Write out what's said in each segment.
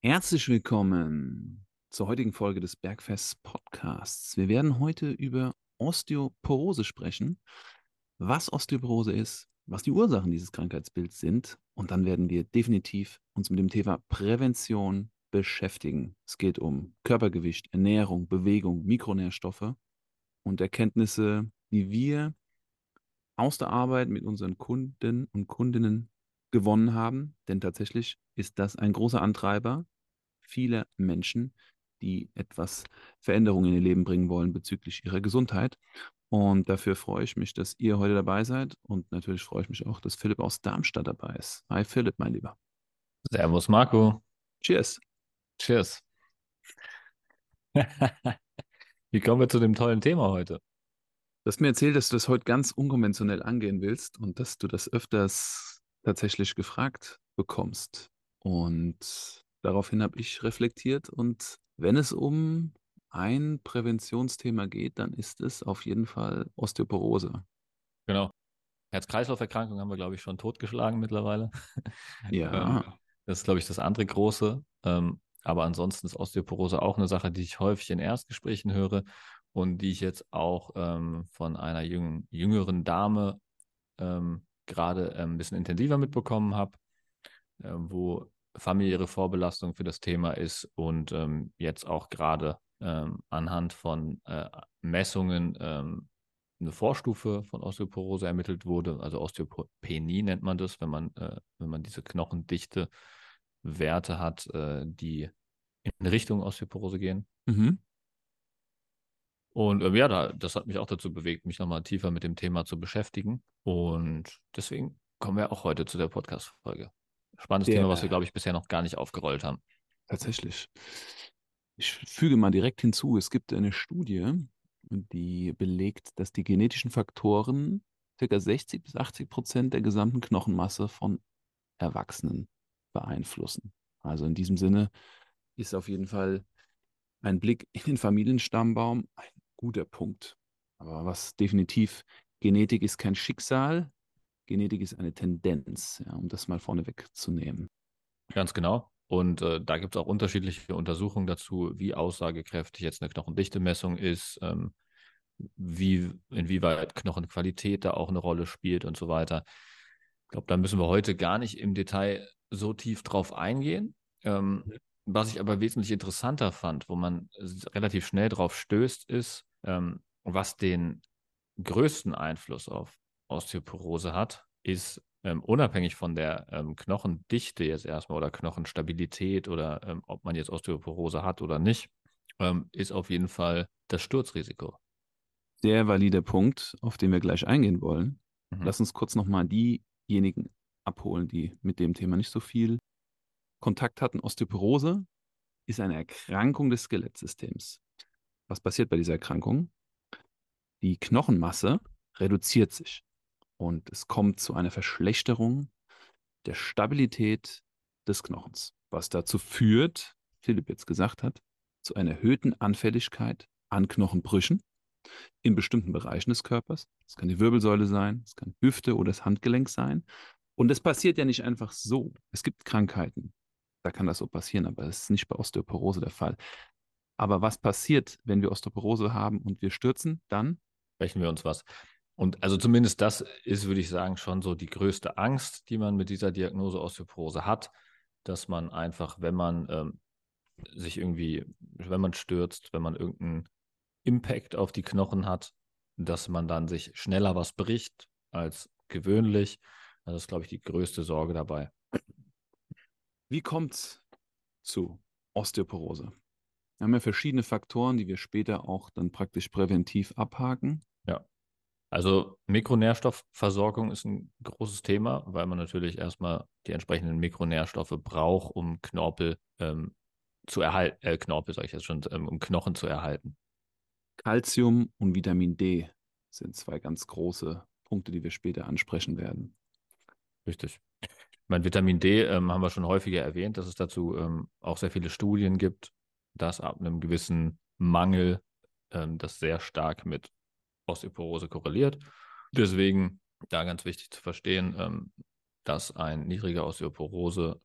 Herzlich willkommen zur heutigen Folge des Bergfest Podcasts. Wir werden heute über Osteoporose sprechen, was Osteoporose ist, was die Ursachen dieses Krankheitsbilds sind und dann werden wir definitiv uns mit dem Thema Prävention beschäftigen. Es geht um Körpergewicht, Ernährung, Bewegung, Mikronährstoffe und Erkenntnisse, die wir aus der Arbeit mit unseren Kunden und Kundinnen gewonnen haben. Denn tatsächlich ist das ein großer Antreiber vieler Menschen, die etwas Veränderung in ihr Leben bringen wollen bezüglich ihrer Gesundheit. Und dafür freue ich mich, dass ihr heute dabei seid. Und natürlich freue ich mich auch, dass Philipp aus Darmstadt dabei ist. Hi Philipp, mein Lieber. Servus Marco. Cheers. Cheers. Wie kommen wir zu dem tollen Thema heute? Du hast mir erzählt, dass du das heute ganz unkonventionell angehen willst und dass du das öfters tatsächlich gefragt bekommst. Und daraufhin habe ich reflektiert und wenn es um ein Präventionsthema geht, dann ist es auf jeden Fall Osteoporose. Genau. Herz-Kreislauf-Erkrankung haben wir, glaube ich, schon totgeschlagen mittlerweile. Ja. Ähm, das ist, glaube ich, das andere große. Ähm, aber ansonsten ist Osteoporose auch eine Sache, die ich häufig in Erstgesprächen höre und die ich jetzt auch ähm, von einer jüng jüngeren Dame gerade ähm, ein bisschen intensiver mitbekommen habe, äh, wo familiäre Vorbelastung für das Thema ist und ähm, jetzt auch gerade ähm, anhand von äh, Messungen ähm, eine Vorstufe von Osteoporose ermittelt wurde, also Osteopenie nennt man das, wenn man, äh, wenn man diese knochendichte Werte hat, die in Richtung Osteoporose gehen. Mhm. Und ähm, ja, da, das hat mich auch dazu bewegt, mich nochmal tiefer mit dem Thema zu beschäftigen. Und deswegen kommen wir auch heute zu der Podcast-Folge. Spannendes Der- Thema, was wir, glaube ich, bisher noch gar nicht aufgerollt haben. Tatsächlich. Ich füge mal direkt hinzu, es gibt eine Studie, die belegt, dass die genetischen Faktoren ca. 60 bis 80 Prozent der gesamten Knochenmasse von Erwachsenen beeinflussen. Also in diesem Sinne ist auf jeden Fall ein Blick in den Familienstammbaum ein guter Punkt. Aber was definitiv, Genetik ist kein Schicksal, Genetik ist eine Tendenz, ja, um das mal vorneweg zu nehmen. Ganz genau. Und äh, da gibt es auch unterschiedliche Untersuchungen dazu, wie aussagekräftig jetzt eine Knochendichte-Messung ist, ähm, wie, inwieweit Knochenqualität da auch eine Rolle spielt und so weiter. Ich glaube, da müssen wir heute gar nicht im Detail so tief drauf eingehen. Ähm, was ich aber wesentlich interessanter fand, wo man relativ schnell drauf stößt, ist, ähm, was den größten Einfluss auf Osteoporose hat, ist ähm, unabhängig von der ähm, Knochendichte jetzt erstmal oder Knochenstabilität oder ähm, ob man jetzt Osteoporose hat oder nicht, ähm, ist auf jeden Fall das Sturzrisiko. Sehr valider Punkt, auf den wir gleich eingehen wollen. Mhm. Lass uns kurz nochmal diejenigen abholen, die mit dem Thema nicht so viel Kontakt hatten. Osteoporose ist eine Erkrankung des Skelettsystems. Was passiert bei dieser Erkrankung? Die Knochenmasse reduziert sich und es kommt zu einer Verschlechterung der Stabilität des Knochens, was dazu führt, Philipp jetzt gesagt hat, zu einer erhöhten Anfälligkeit an Knochenbrüchen in bestimmten Bereichen des Körpers. Es kann die Wirbelsäule sein, es kann Hüfte oder das Handgelenk sein. Und es passiert ja nicht einfach so. Es gibt Krankheiten, da kann das so passieren, aber es ist nicht bei Osteoporose der Fall. Aber was passiert, wenn wir Osteoporose haben und wir stürzen? Dann Brechen wir uns was. Und also zumindest das ist, würde ich sagen, schon so die größte Angst, die man mit dieser Diagnose Osteoporose hat, dass man einfach, wenn man ähm, sich irgendwie, wenn man stürzt, wenn man irgendeinen Impact auf die Knochen hat, dass man dann sich schneller was bricht als gewöhnlich. Das ist, glaube ich, die größte Sorge dabei. Wie kommt es zu Osteoporose? Wir haben ja verschiedene Faktoren, die wir später auch dann praktisch präventiv abhaken. Also Mikronährstoffversorgung ist ein großes Thema, weil man natürlich erstmal die entsprechenden Mikronährstoffe braucht, um Knorpel ähm, zu erhalten, äh, Knorpel sage ich jetzt schon, ähm, um Knochen zu erhalten. Calcium und Vitamin D sind zwei ganz große Punkte, die wir später ansprechen werden. Richtig. Ich meine, Vitamin D ähm, haben wir schon häufiger erwähnt, dass es dazu ähm, auch sehr viele Studien gibt, dass ab einem gewissen Mangel ähm, das sehr stark mit Osteoporose korreliert. Deswegen da ganz wichtig zu verstehen, ähm, dass ein niedriger Osteoporose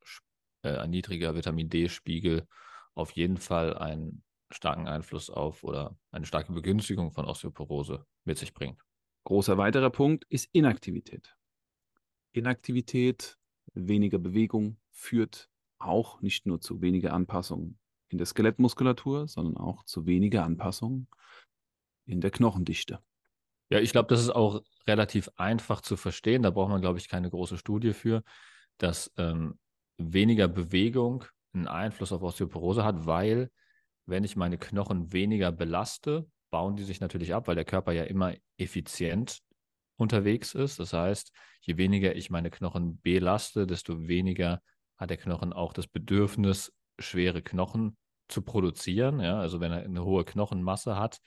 äh, ein niedriger Vitamin D-Spiegel auf jeden Fall einen starken Einfluss auf oder eine starke Begünstigung von Osteoporose mit sich bringt. Großer weiterer Punkt ist Inaktivität. Inaktivität, weniger Bewegung führt auch nicht nur zu weniger Anpassungen in der Skelettmuskulatur, sondern auch zu weniger Anpassungen in der Knochendichte. Ja, ich glaube, das ist auch relativ einfach zu verstehen. Da braucht man, glaube ich, keine große Studie für, dass ähm, weniger Bewegung einen Einfluss auf Osteoporose hat, weil wenn ich meine Knochen weniger belaste, bauen die sich natürlich ab, weil der Körper ja immer effizient unterwegs ist. Das heißt, je weniger ich meine Knochen belaste, desto weniger hat der Knochen auch das Bedürfnis, schwere Knochen zu produzieren. Ja, also wenn er eine hohe Knochenmasse hat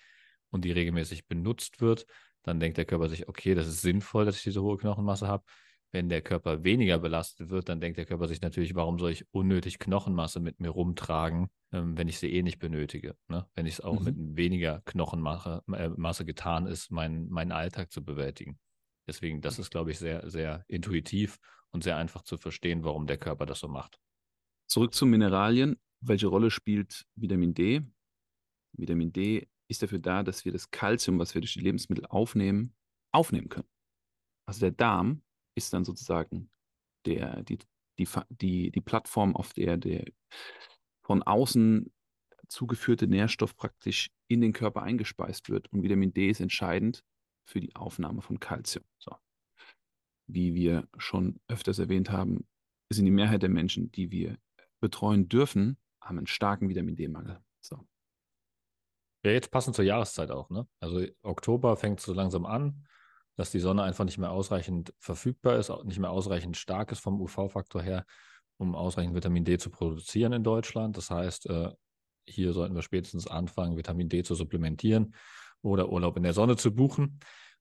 und die regelmäßig benutzt wird, dann denkt der Körper sich, okay, das ist sinnvoll, dass ich diese hohe Knochenmasse habe. Wenn der Körper weniger belastet wird, dann denkt der Körper sich natürlich, warum soll ich unnötig Knochenmasse mit mir rumtragen, ähm, wenn ich sie eh nicht benötige. Ne? Wenn ich es auch mhm. mit weniger Knochenmasse äh, Masse getan ist, meinen, meinen Alltag zu bewältigen. Deswegen, das ist, glaube ich, sehr, sehr intuitiv und sehr einfach zu verstehen, warum der Körper das so macht. Zurück zu Mineralien. Welche Rolle spielt Vitamin D? Vitamin D ist dafür da, dass wir das Kalzium, was wir durch die Lebensmittel aufnehmen, aufnehmen können. Also der Darm ist dann sozusagen der, die, die, die, die Plattform, auf der der von außen zugeführte Nährstoff praktisch in den Körper eingespeist wird. Und Vitamin D ist entscheidend für die Aufnahme von Kalzium. So. Wie wir schon öfters erwähnt haben, sind die Mehrheit der Menschen, die wir betreuen dürfen, haben einen starken Vitamin D-Mangel. So. Ja, jetzt passend zur Jahreszeit auch, ne? Also Oktober fängt so langsam an, dass die Sonne einfach nicht mehr ausreichend verfügbar ist, nicht mehr ausreichend stark ist vom UV-Faktor her, um ausreichend Vitamin D zu produzieren in Deutschland. Das heißt, äh, hier sollten wir spätestens anfangen, Vitamin D zu supplementieren oder Urlaub in der Sonne zu buchen.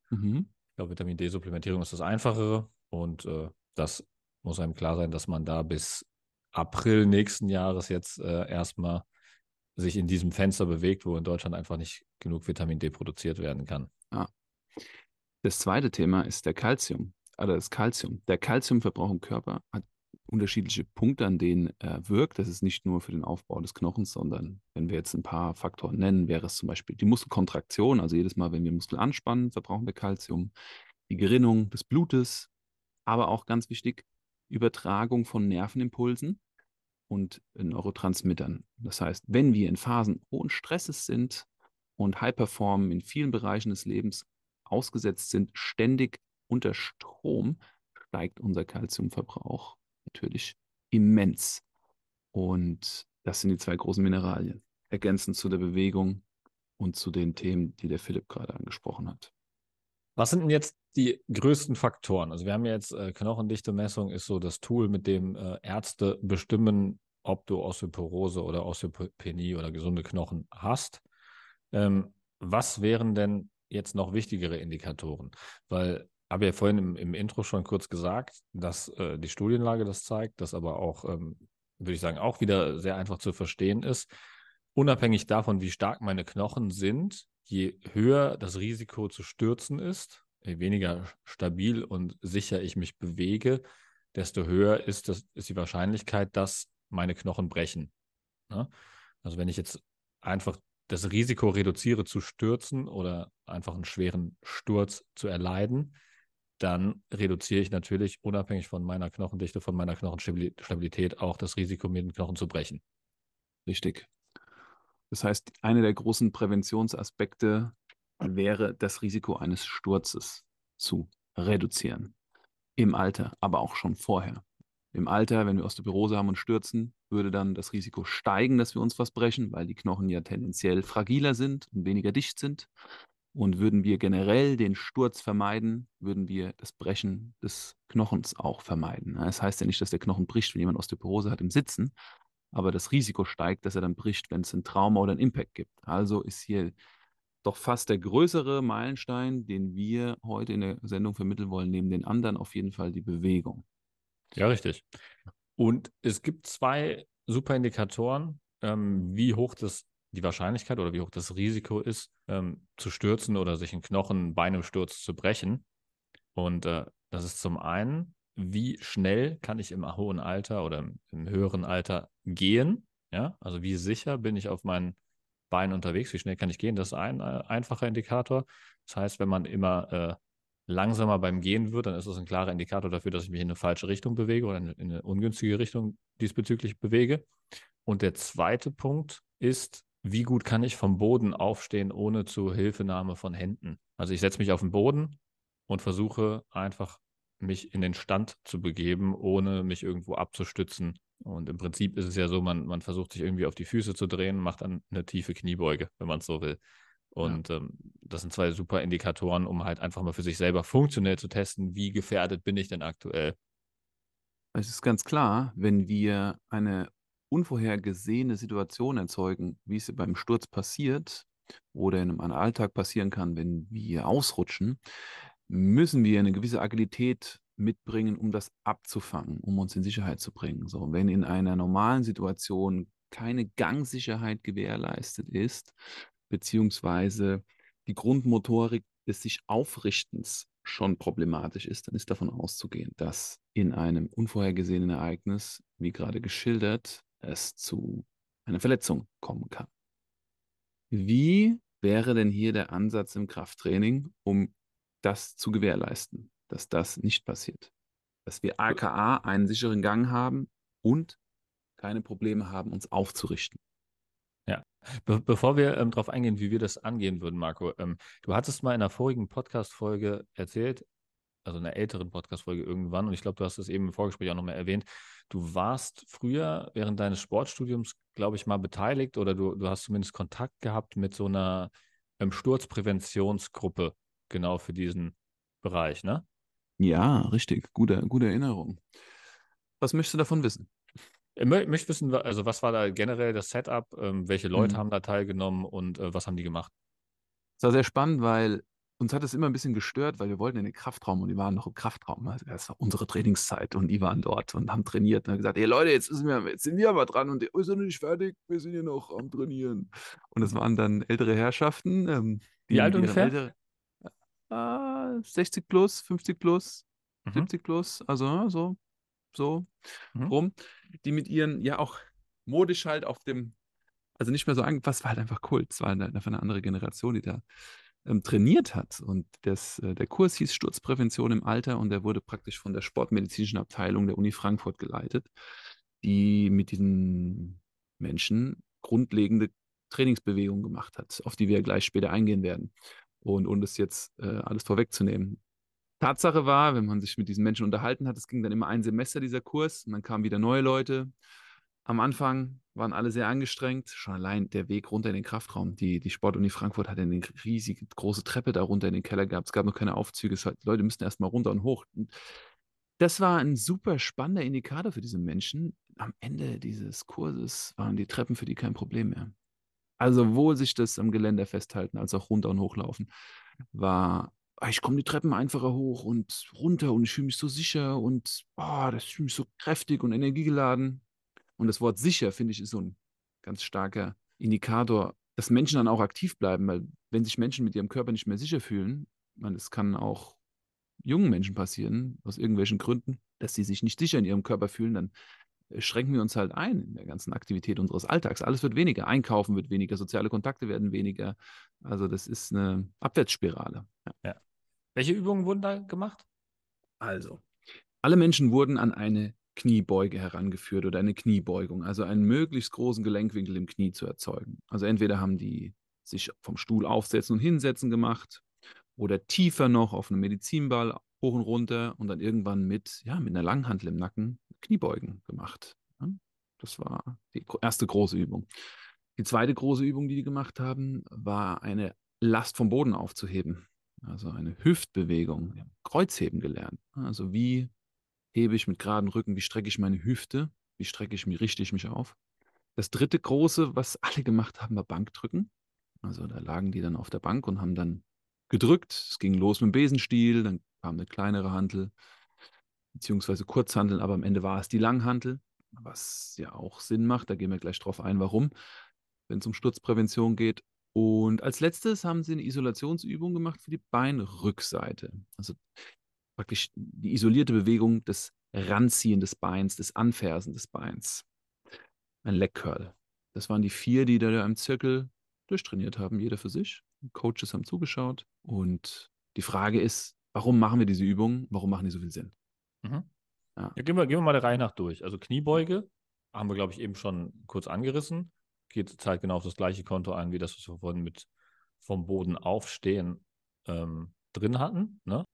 Mhm. Ich glaube, Vitamin D-Supplementierung ist das Einfachere und äh, das muss einem klar sein, dass man da bis April nächsten Jahres jetzt äh, erstmal sich in diesem Fenster bewegt, wo in Deutschland einfach nicht genug Vitamin D produziert werden kann. Ja. Das zweite Thema ist der Kalzium, also das Kalzium. Der Kalziumverbrauch im Körper hat unterschiedliche Punkte, an denen er wirkt. Das ist nicht nur für den Aufbau des Knochens, sondern wenn wir jetzt ein paar Faktoren nennen, wäre es zum Beispiel die Muskelkontraktion. Also jedes Mal, wenn wir Muskel anspannen, verbrauchen wir Kalzium. Die Gerinnung des Blutes, aber auch ganz wichtig, Übertragung von Nervenimpulsen und Neurotransmittern. Das heißt, wenn wir in Phasen hohen Stresses sind und High Performen in vielen Bereichen des Lebens ausgesetzt sind, ständig unter Strom, steigt unser Kalziumverbrauch natürlich immens. Und das sind die zwei großen Mineralien, ergänzend zu der Bewegung und zu den Themen, die der Philipp gerade angesprochen hat. Was sind denn jetzt die größten Faktoren? Also wir haben jetzt äh, Knochendichte-Messung ist so das Tool, mit dem äh, Ärzte bestimmen, ob du Osteoporose oder Osteopenie oder gesunde Knochen hast. Ähm, was wären denn jetzt noch wichtigere Indikatoren? Weil habe ja vorhin im, im, Intro schon kurz gesagt, dass äh, die Studienlage das zeigt, dass aber auch, ähm, würde ich sagen, auch wieder sehr einfach zu verstehen ist. Unabhängig davon, wie stark meine Knochen sind, je höher das Risiko zu stürzen ist, je weniger stabil und sicher ich mich bewege, desto höher ist, das, ist die Wahrscheinlichkeit, dass meine Knochen brechen. Ne? Also wenn ich jetzt einfach das Risiko reduziere zu stürzen oder einfach einen schweren Sturz zu erleiden, dann reduziere ich natürlich unabhängig von meiner Knochendichte, von meiner Knochenstabilität auch das Risiko, mir den Knochen zu brechen. Richtig. Das heißt, einer der großen Präventionsaspekte wäre, das Risiko eines Sturzes zu reduzieren. Im Alter, aber auch schon vorher. Im Alter, wenn wir Osteoporose haben und stürzen, würde dann das Risiko steigen, dass wir uns was brechen, weil die Knochen ja tendenziell fragiler sind und weniger dicht sind. Und würden wir generell den Sturz vermeiden, würden wir das Brechen des Knochens auch vermeiden. Das heißt ja nicht, dass der Knochen bricht, wenn jemand Osteoporose hat im Sitzen, aber das Risiko steigt, dass er dann bricht, wenn es ein Trauma oder ein Impact gibt. Also ist hier doch fast der größere Meilenstein, den wir heute in der Sendung vermitteln wollen, neben den anderen auf jeden Fall die Bewegung. Ja, richtig. Und es gibt zwei super Indikatoren, ähm, wie hoch das die Wahrscheinlichkeit oder wie hoch das Risiko ist, ähm, zu stürzen oder sich einen Knochen bei einem Sturz zu brechen. Und äh, das ist zum einen wie schnell kann ich im hohen Alter oder im höheren Alter gehen? Ja, also wie sicher bin ich auf meinen Beinen unterwegs? Wie schnell kann ich gehen? Das ist ein äh, einfacher Indikator. Das heißt, wenn man immer äh, langsamer beim Gehen wird, dann ist das ein klarer Indikator dafür, dass ich mich in eine falsche Richtung bewege oder in eine ungünstige Richtung diesbezüglich bewege. Und der zweite Punkt ist, wie gut kann ich vom Boden aufstehen ohne zur Hilfenahme von Händen? Also ich setze mich auf den Boden und versuche einfach mich in den Stand zu begeben, ohne mich irgendwo abzustützen. Und im Prinzip ist es ja so, man, man versucht sich irgendwie auf die Füße zu drehen, macht dann eine tiefe Kniebeuge, wenn man es so will. Und ja. ähm, das sind zwei super Indikatoren, um halt einfach mal für sich selber funktionell zu testen, wie gefährdet bin ich denn aktuell. Es ist ganz klar, wenn wir eine unvorhergesehene Situation erzeugen, wie es beim Sturz passiert oder in einem Alltag passieren kann, wenn wir ausrutschen, müssen wir eine gewisse Agilität mitbringen, um das abzufangen, um uns in Sicherheit zu bringen. So, wenn in einer normalen Situation keine Gangsicherheit gewährleistet ist, beziehungsweise die Grundmotorik des sich Aufrichtens schon problematisch ist, dann ist davon auszugehen, dass in einem unvorhergesehenen Ereignis, wie gerade geschildert, es zu einer Verletzung kommen kann. Wie wäre denn hier der Ansatz im Krafttraining, um das zu gewährleisten, dass das nicht passiert? Dass wir aka einen sicheren Gang haben und keine Probleme haben, uns aufzurichten. Be bevor wir ähm, darauf eingehen, wie wir das angehen würden, Marco, ähm, du hattest mal in einer vorigen Podcast-Folge erzählt, also in einer älteren Podcast-Folge irgendwann, und ich glaube, du hast es eben im Vorgespräch auch nochmal erwähnt, du warst früher während deines Sportstudiums, glaube ich, mal beteiligt oder du, du hast zumindest Kontakt gehabt mit so einer ähm, Sturzpräventionsgruppe, genau für diesen Bereich, ne? Ja, richtig. Gute, gute Erinnerung. Was möchtest du davon wissen? Ich möchte wissen, also was war da generell das Setup, ähm, welche Leute mhm. haben da teilgenommen und äh, was haben die gemacht? Es war sehr spannend, weil uns hat es immer ein bisschen gestört, weil wir wollten in den Kraftraum und die waren noch im Kraftraum. Also das war unsere Trainingszeit und die waren dort und haben trainiert und haben gesagt, hey Leute, jetzt, sind wir, jetzt sind wir aber dran und wir sind nicht fertig, wir sind hier noch am Trainieren. Und es waren dann ältere Herrschaften. Ähm, Wie alt ungefähr? Ältere, äh, 60 plus, 50 plus, mhm. 70 plus, also so, so mhm. rum, die mit ihren, ja auch modisch halt auf dem, also nicht mehr so angepasst, war halt einfach Kult. Es war einfach eine andere Generation, die da ähm, trainiert hat. Und das, äh, der Kurs hieß Sturzprävention im Alter und der wurde praktisch von der sportmedizinischen Abteilung der Uni Frankfurt geleitet, die mit diesen Menschen grundlegende Trainingsbewegungen gemacht hat, auf die wir gleich später eingehen werden. Und um das jetzt äh, alles vorwegzunehmen. Tatsache war, wenn man sich mit diesen Menschen unterhalten hat, es ging dann immer ein Semester dieser Kurs und dann kamen wieder neue Leute. Am Anfang waren alle sehr angestrengt. Schon allein der Weg runter in den Kraftraum. Die, die Sportuni Frankfurt hatte eine riesige große Treppe da runter in den Keller gehabt. Es gab noch keine Aufzüge. Die Leute müssten erst mal runter und hoch. Das war ein super spannender Indikator für diese Menschen. Am Ende dieses Kurses waren die Treppen für die kein Problem mehr. Also sowohl sich das am Geländer festhalten als auch runter und hochlaufen war ich komme die Treppen einfacher hoch und runter und ich fühle mich so sicher und oh, das fühle mich so kräftig und energiegeladen. Und das Wort sicher, finde ich, ist so ein ganz starker Indikator, dass Menschen dann auch aktiv bleiben, weil wenn sich Menschen mit ihrem Körper nicht mehr sicher fühlen, man, es kann auch jungen Menschen passieren, aus irgendwelchen Gründen, dass sie sich nicht sicher in ihrem Körper fühlen, dann äh, schränken wir uns halt ein in der ganzen Aktivität unseres Alltags. Alles wird weniger, Einkaufen wird weniger, soziale Kontakte werden weniger. Also das ist eine Abwärtsspirale. Ja. ja. Welche Übungen wurden da gemacht? Also, alle Menschen wurden an eine Kniebeuge herangeführt oder eine Kniebeugung, also einen möglichst großen Gelenkwinkel im Knie zu erzeugen. Also entweder haben die sich vom Stuhl aufsetzen und hinsetzen gemacht oder tiefer noch auf einem Medizinball hoch und runter und dann irgendwann mit, ja, mit einer Langhantel im Nacken Kniebeugen gemacht. Das war die erste große Übung. Die zweite große Übung, die die gemacht haben, war eine Last vom Boden aufzuheben. Also eine Hüftbewegung. Kreuzheben gelernt. Also wie hebe ich mit geradem Rücken, wie strecke ich meine Hüfte, wie strecke ich mich, richte ich mich auf. Das dritte große, was alle gemacht haben, war Bankdrücken. Also da lagen die dann auf der Bank und haben dann gedrückt. Es ging los mit dem Besenstiel, dann kam eine kleinere Hantel, beziehungsweise Kurzhanteln, aber am Ende war es die Langhantel, was ja auch Sinn macht. Da gehen wir gleich drauf ein, warum, wenn es um Sturzprävention geht. Und als letztes haben sie eine Isolationsübung gemacht für die Beinrückseite. Also praktisch die isolierte Bewegung des Ranziehen des Beins, des Anfersen des Beins. Ein Leg Curl. Das waren die vier, die da im Zirkel durchtrainiert haben, jeder für sich. Coaches haben zugeschaut. Und die Frage ist, warum machen wir diese Übungen? Warum machen die so viel Sinn? Mhm. Ja. ja. gehen, wir, gehen wir mal der Reihe nach durch. Also Kniebeuge haben wir, glaube ich, eben schon kurz angerissen. Geht zahlt genau auf das gleiche Konto ein, wie das, was wir vorhin mit vom Boden aufstehen ähm, drin hatten. Ne?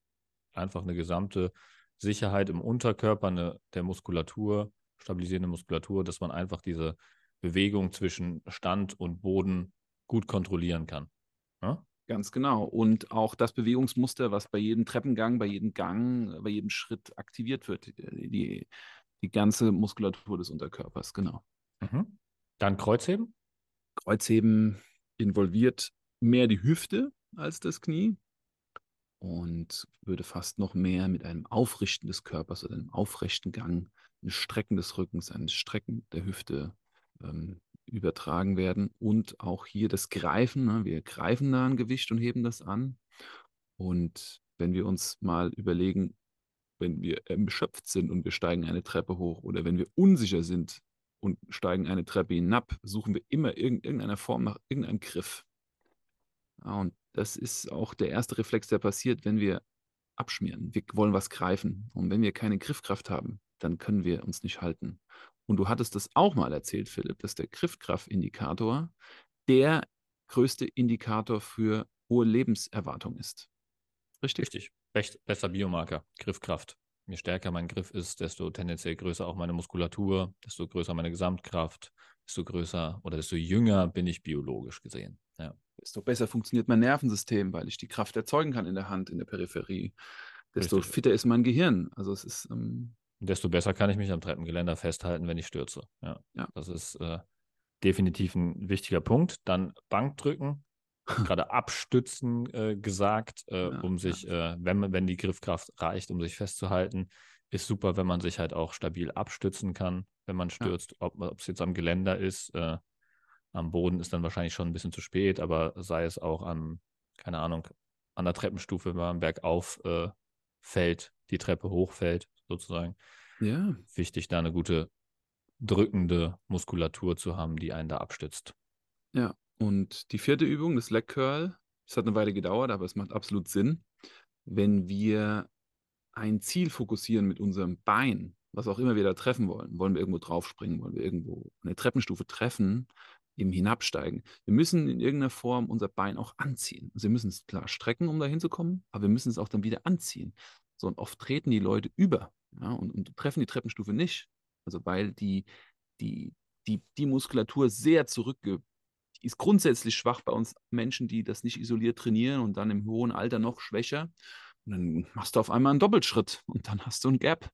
Einfach eine gesamte Sicherheit im Unterkörper, eine, der Muskulatur, stabilisierende Muskulatur, dass man einfach diese Bewegung zwischen Stand und Boden gut kontrollieren kann. Ja? Ganz genau. Und auch das Bewegungsmuster, was bei jedem Treppengang, bei jedem Gang, bei jedem Schritt aktiviert wird. Die, die ganze Muskulatur des Unterkörpers, genau. Mhm. Dann Kreuzheben? Kreuzheben involviert mehr die Hüfte als das Knie und würde fast noch mehr mit einem Aufrichten des Körpers oder einem aufrechten Gang, ein Strecken des Rückens, ein Strecken der Hüfte ähm, übertragen werden. Und auch hier das Greifen. Ne? Wir greifen da ein Gewicht und heben das an. Und wenn wir uns mal überlegen, wenn wir erschöpft sind und wir steigen eine Treppe hoch oder wenn wir unsicher sind und steigen eine Treppe hinab, suchen wir immer irgendeiner Form nach irgendeinem Griff. Und das ist auch der erste Reflex, der passiert, wenn wir abschmieren. Wir wollen was greifen. Und wenn wir keine Griffkraft haben, dann können wir uns nicht halten. Und du hattest das auch mal erzählt, Philipp, dass der Griffkraftindikator der größte Indikator für hohe Lebenserwartung ist. Richtig? Richtig. Recht besser Biomarker, Griffkraft. Je stärker mein Griff ist, desto tendenziell größer auch meine Muskulatur, desto größer meine Gesamtkraft, desto größer oder desto jünger bin ich biologisch gesehen. Ja. Desto besser funktioniert mein Nervensystem, weil ich die Kraft erzeugen kann in der Hand, in der Peripherie. Desto Richtig. fitter ist mein Gehirn. Also es ist. Ähm, desto besser kann ich mich am Treppengeländer festhalten, wenn ich stürze. Ja. ja. Das ist äh, definitiv ein wichtiger Punkt. Dann Bankdrücken, gerade abstützen äh, gesagt, äh, ja, um sich, ja. Äh, wenn, wenn die Griffkraft reicht, um sich festzuhalten. Ist super, wenn man sich halt auch stabil abstützen kann, wenn man stürzt, ob es jetzt am Geländer ist äh, am Boden ist dann wahrscheinlich schon ein bisschen zu spät, aber sei es auch am, keine Ahnung, an der Treppenstufe, wenn man bergauf äh, fällt, die Treppe hochfällt, sozusagen. Ja. Wichtig, da eine gute drückende Muskulatur zu haben, die einen da abstützt. Ja, und die vierte Übung, das Leg Curl, das hat eine Weile gedauert, aber es macht absolut Sinn, wenn wir ein Ziel fokussieren mit unserem Bein, was auch immer wir da treffen wollen. Wollen wir irgendwo draufspringen, wollen wir irgendwo eine Treppenstufe treffen, im Hinabsteigen. Wir müssen in irgendeiner Form unser Bein auch anziehen. Also wir müssen es klar strecken, um da hinzukommen, aber wir müssen es auch dann wieder anziehen. So, und oft treten die Leute über ja, und, und treffen die Treppenstufe nicht. Also weil die, die, die, die Muskulatur sehr zurückge ist grundsätzlich schwach bei uns Menschen, die das nicht isoliert trainieren und dann im hohen Alter noch schwächer. Und dann machst du auf einmal einen Doppelschritt und dann hast du ein Gap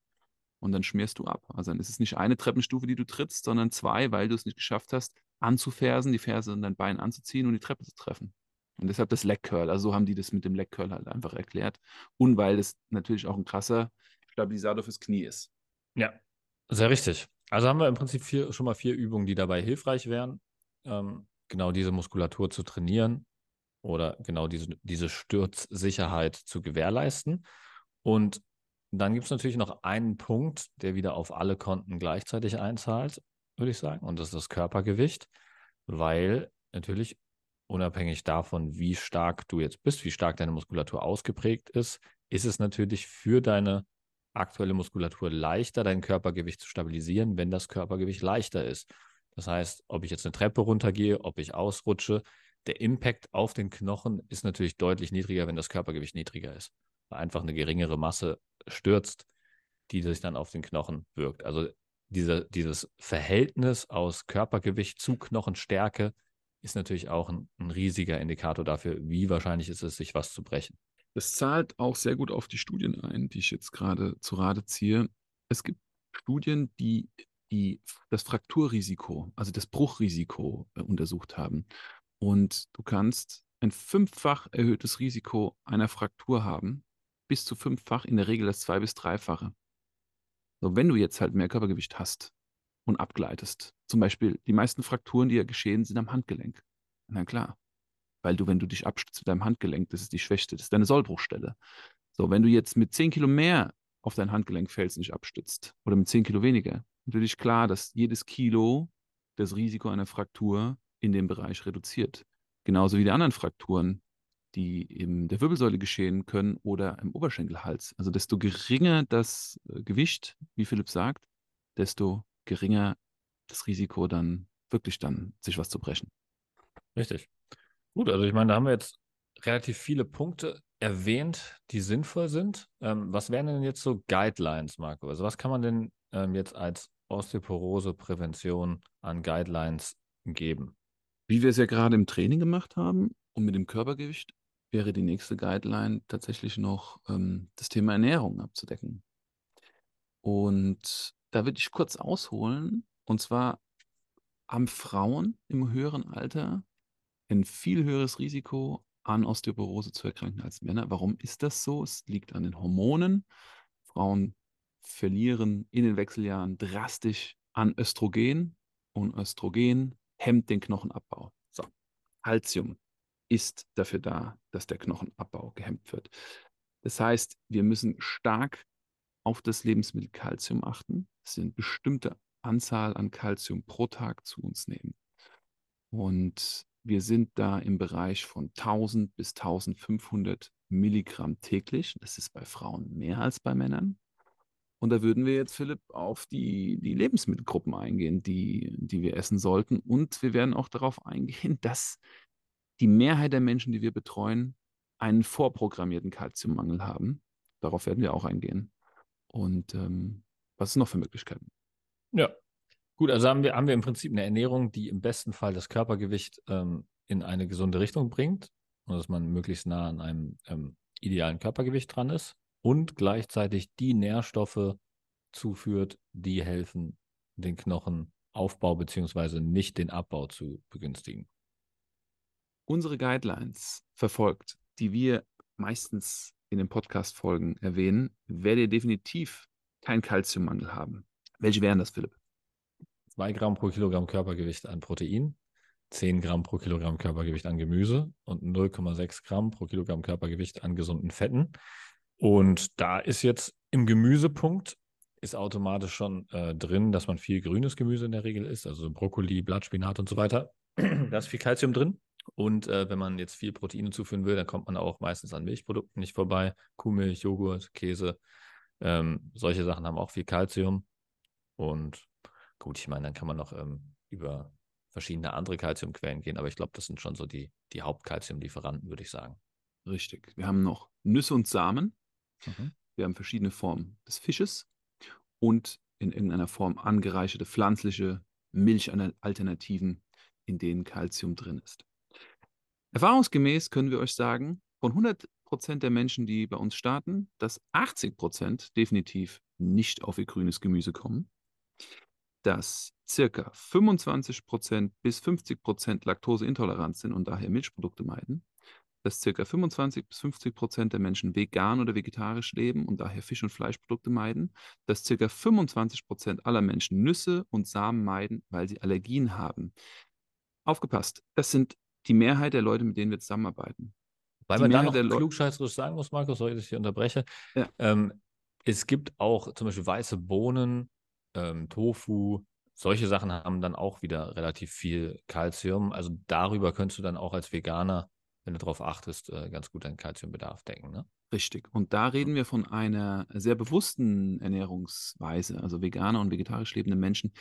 und dann schmierst du ab. Also dann ist es nicht eine Treppenstufe, die du trittst, sondern zwei, weil du es nicht geschafft hast, anzufersen, die Ferse und dein Bein anzuziehen und die Treppe zu treffen. Und deshalb das Leg Curl. Also so haben die das mit dem Leg Curl halt einfach erklärt. Und weil das natürlich auch ein krasser Stabilisator fürs Knie ist. Ja, sehr richtig. Also haben wir im Prinzip vier, schon mal vier Übungen, die dabei hilfreich wären, ähm, genau diese Muskulatur zu trainieren oder genau diese, diese Sturzsicherheit zu gewährleisten. Und dann gibt es natürlich noch einen Punkt, der wieder auf alle Konten gleichzeitig einzahlt würde ich sagen. Und das ist das Körpergewicht, weil natürlich unabhängig davon, wie stark du jetzt bist, wie stark deine Muskulatur ausgeprägt ist, ist es natürlich für deine aktuelle Muskulatur leichter, dein Körpergewicht zu stabilisieren, wenn das Körpergewicht leichter ist. Das heißt, ob ich jetzt eine Treppe runtergehe, ob ich ausrutsche, der Impact auf den Knochen ist natürlich deutlich niedriger, wenn das Körpergewicht niedriger ist. Weil einfach eine geringere Masse stürzt, die sich dann auf den Knochen wirkt. Also diese, dieses Verhältnis aus Körpergewicht zu Knochenstärke ist natürlich auch ein, ein, riesiger Indikator dafür, wie wahrscheinlich ist es, sich was zu brechen. Das zahlt auch sehr gut auf die Studien ein, die ich jetzt gerade zu Rate ziehe. Es gibt Studien, die, die das Frakturrisiko, also das Bruchrisiko äh, untersucht haben. Und du kannst ein fünffach erhöhtes Risiko einer Fraktur haben, bis zu fünffach, in der Regel das zwei- bis dreifache. So, wenn du jetzt halt mehr Körpergewicht hast und abgleitest, zum Beispiel die meisten Frakturen, die ja geschehen, sind am Handgelenk. Na klar. Weil du, wenn du dich abstützt mit deinem Handgelenk, das ist die schwächste, das ist deine Sollbruchstelle. So, wenn du jetzt mit 10 Kilo mehr auf dein Handgelenk fällst, nicht abstützt oder mit 10 Kilo weniger, natürlich klar, dass jedes Kilo das Risiko einer Fraktur in dem Bereich reduziert. Genauso wie die anderen Frakturen, die in der Wirbelsäule geschehen können oder im Oberschenkelhals. Also desto geringer das äh, Gewicht, wie Philipp sagt, desto geringer das Risiko dann wirklich dann sich was zu brechen. Richtig. Gut, also ich meine, da haben wir jetzt relativ viele Punkte erwähnt, die sinnvoll sind. Ähm, was wären denn jetzt so Guidelines, Marco? Also was kann man denn ähm, jetzt als Osteoporose-Prävention an Guidelines geben? Wie wir es ja gerade im Training gemacht haben und mit dem Körpergewicht, wäre die nächste Guideline tatsächlich noch ähm, das Thema Ernährung abzudecken. Und da würde ich kurz ausholen. Und zwar haben Frauen im höheren Alter ein viel höheres Risiko an Osteoporose zu erkranken als Männer. Warum ist das so? Es liegt an den Hormonen. Frauen verlieren in den Wechseljahren drastisch an Östrogen und Östrogen hemmt den Knochenabbau. So, Calcium ist dafür da, dass der Knochenabbau gehemmt wird. Das heißt, wir müssen stark auf das Lebensmittel Calcium achten. Das sind bestimmte Anzahl an Calcium pro Tag zu uns nehmen. Und wir sind da im Bereich von 1000 bis 1500 Milligramm täglich. Das ist bei Frauen mehr als bei Männern. Und da würden wir jetzt, Philipp, auf die, die Lebensmittelgruppen eingehen, die, die wir essen sollten. Und wir werden auch darauf eingehen, dass die Mehrheit der Menschen, die wir betreuen, einen vorprogrammierten Kalziummangel haben. Darauf werden wir auch eingehen. Und ähm, was es noch für Möglichkeiten? Ja, gut, also haben wir, haben wir im Prinzip eine Ernährung, die im besten Fall das Körpergewicht ähm, in eine gesunde Richtung bringt, dass man möglichst nah an einem ähm, idealen Körpergewicht dran ist und gleichzeitig die Nährstoffe zuführt, die helfen, den Knochenaufbau bzw. nicht den Abbau zu begünstigen. Unsere Guidelines verfolgt, die wir meistens in den Podcast-Folgen erwähnen, werdet ihr definitiv keinen Kalziummangel haben. Welche wären das, Philipp? 2 Gramm pro Kilogramm Körpergewicht an Protein, 10 Gramm pro Kilogramm Körpergewicht an Gemüse und 0,6 Gramm pro Kilogramm Körpergewicht an gesunden Fetten. Und da ist jetzt im Gemüsepunkt ist automatisch schon äh, drin, dass man viel grünes Gemüse in der Regel isst, also Brokkoli, Blattspinat und so weiter. da ist viel Kalzium drin. Und äh, wenn man jetzt viel Proteine zuführen will, dann kommt man auch meistens an Milchprodukten nicht vorbei. Kuhmilch, Joghurt, Käse. Ähm, solche Sachen haben auch viel Kalzium. Und gut, ich meine, dann kann man noch ähm, über verschiedene andere Kalziumquellen gehen, aber ich glaube, das sind schon so die, die Hauptkalziumlieferanten, würde ich sagen. Richtig. Wir haben noch Nüsse und Samen. Mhm. Wir haben verschiedene Formen des Fisches und in irgendeiner Form angereicherte pflanzliche Milchalternativen, in denen Kalzium drin ist. Erfahrungsgemäß können wir euch sagen, von 100 Prozent der Menschen, die bei uns starten, dass 80 Prozent definitiv nicht auf ihr grünes Gemüse kommen, dass circa 25 Prozent bis 50 Prozent laktoseintolerant sind und daher Milchprodukte meiden, dass ca. 25 bis 50 Prozent der Menschen vegan oder vegetarisch leben und daher Fisch- und Fleischprodukte meiden, dass ca. 25 Prozent aller Menschen Nüsse und Samen meiden, weil sie Allergien haben. Aufgepasst, das sind die Mehrheit der Leute, mit denen wir zusammenarbeiten. Weil man da noch klugscheißerisch sagen muss, Markus, sorry, dass ich hier unterbreche. Ja. Ähm, es gibt auch zum Beispiel weiße Bohnen, ähm, Tofu, solche Sachen haben dann auch wieder relativ viel Kalzium. Also darüber könntest du dann auch als Veganer wenn du darauf achtest, äh, ganz gut deinen Kalziumbedarf decken. Ne? Richtig. Und da reden wir von einer sehr bewussten Ernährungsweise. Also veganer und vegetarisch lebende Menschen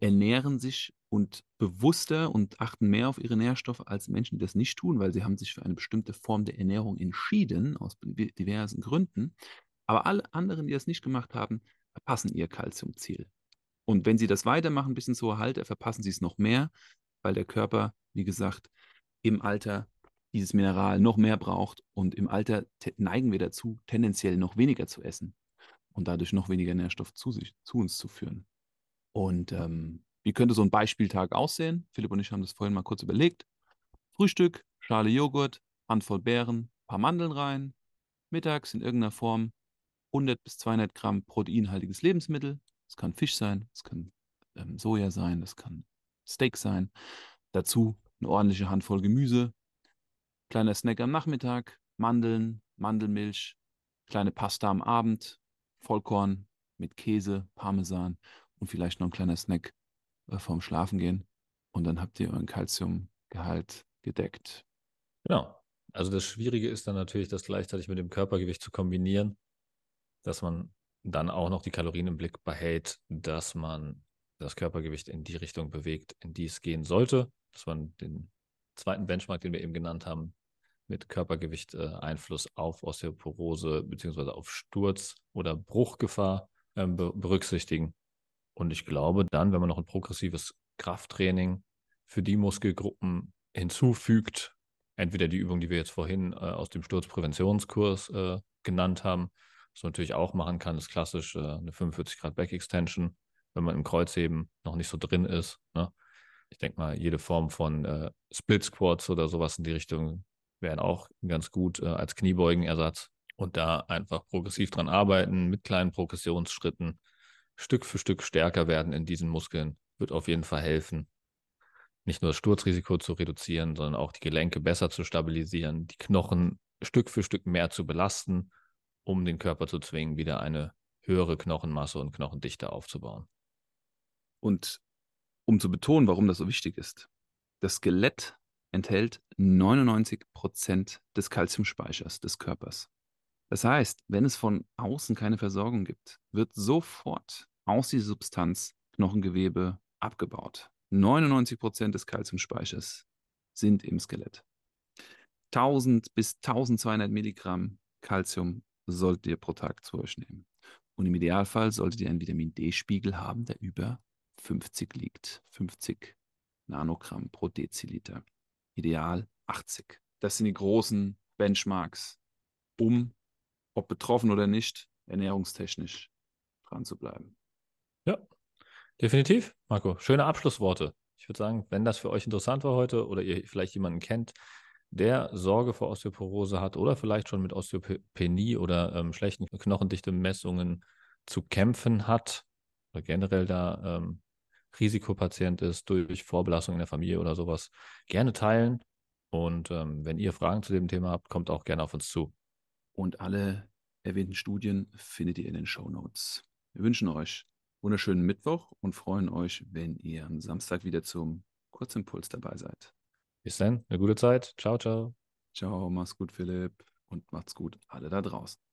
ernähren sich und bewusster und achten mehr auf ihre Nährstoffe als Menschen, die das nicht tun, weil sie haben sich für eine bestimmte Form der Ernährung entschieden, aus diversen Gründen. Aber alle anderen, die das nicht gemacht haben, verpassen ihr Kalziumziel. Und wenn sie das weitermachen bis ins hohe Alter, verpassen sie es noch mehr, weil der Körper, wie gesagt, im Alter dieses Mineral noch mehr braucht und im Alter neigen wir dazu, tendenziell noch weniger zu essen und dadurch noch weniger Nährstoff zu, sich, zu uns zu führen. Und ähm, wie könnte so ein Beispieltag aussehen? Philipp und ich haben das vorhin mal kurz überlegt. Frühstück, Schale Joghurt, Handvoll Beeren, paar Mandeln rein, mittags in irgendeiner Form 100 bis 200 Gramm proteinhaltiges Lebensmittel. Das kann Fisch sein, das kann ähm, Soja sein, das kann Steak sein. Dazu eine ordentliche Handvoll Gemüse, Kleiner Snack am Nachmittag, Mandeln, Mandelmilch, kleine Pasta am Abend, Vollkorn mit Käse, Parmesan und vielleicht noch ein kleiner Snack äh, vorm Schlafengehen. Und dann habt ihr euren Kalziumgehalt gedeckt. Genau. Also das Schwierige ist dann natürlich, das gleichzeitig mit dem Körpergewicht zu kombinieren, dass man dann auch noch die Kalorien im Blick behält, dass man das Körpergewicht in die Richtung bewegt, in die es gehen sollte, dass man den zweiten Benchmark, den wir eben genannt haben, mit Körpergewicht äh, Einfluss auf Osteoporose bzw. auf Sturz oder Bruchgefahr äh, be berücksichtigen. Und ich glaube dann, wenn man noch ein progressives Krafttraining für die Muskelgruppen hinzufügt, entweder die Übung, die wir jetzt vorhin äh, aus dem Sturzpräventionskurs äh, genannt haben, was man natürlich auch machen kann, ist klassisch äh, eine 45 Grad Back Extension, wenn man im Kreuzheben noch nicht so drin ist. Ne? Ich denke mal, jede Form von äh, Split Squats oder sowas in die Richtung wären auch ganz gut äh, als Kniebeugenersatz. Und da einfach progressiv dran arbeiten, mit kleinen Progressionsschritten, Stück für Stück stärker werden in diesen Muskeln, wird auf jeden Fall helfen. Nicht nur das Sturzrisiko zu reduzieren, sondern auch die Gelenke besser zu stabilisieren, die Knochen Stück für Stück mehr zu belasten, um den Körper zu zwingen, wieder eine höhere Knochenmasse und Knochendichte aufzubauen. Und um zu betonen, warum das so wichtig ist, das Skelett enthält 99 Prozent des Kalziumspeichers des Körpers. Das heißt, wenn es von außen keine Versorgung gibt, wird sofort aus dieser Substanz Knochengewebe abgebaut. 99 Prozent des Kalziumspeichers sind im Skelett. 1000 bis 1200 Milligramm Kalzium solltet ihr pro Tag zu euch nehmen. Und im Idealfall solltet ihr einen Vitamin D-Spiegel haben, der über 50 liegt. 50 Nanogramm pro Deziliter. Ideal 80. Das sind die großen Benchmarks, um, ob betroffen oder nicht, ernährungstechnisch dran zu bleiben. Ja, definitiv, Marco. Schöne Abschlussworte. Ich würde sagen, wenn das für euch interessant war heute oder ihr vielleicht jemanden kennt, der Sorge vor Osteoporose hat oder vielleicht schon mit Osteopenie oder ähm, schlechten Knochendichte-Messungen zu kämpfen hat oder generell da ähm, Risikopatient ist durch Vorbelastung in der Familie oder sowas, gerne teilen. Und ähm, wenn ihr Fragen zu dem Thema habt, kommt auch gerne auf uns zu. Und alle erwähnten Studien findet ihr in den Show Notes. Wir wünschen euch wunderschönen Mittwoch und freuen euch, wenn ihr am Samstag wieder zum Kurzimpuls dabei seid. Bis dann, eine gute Zeit. Ciao, ciao. Ciao, mach's gut, Philipp, und macht's gut, alle da draußen.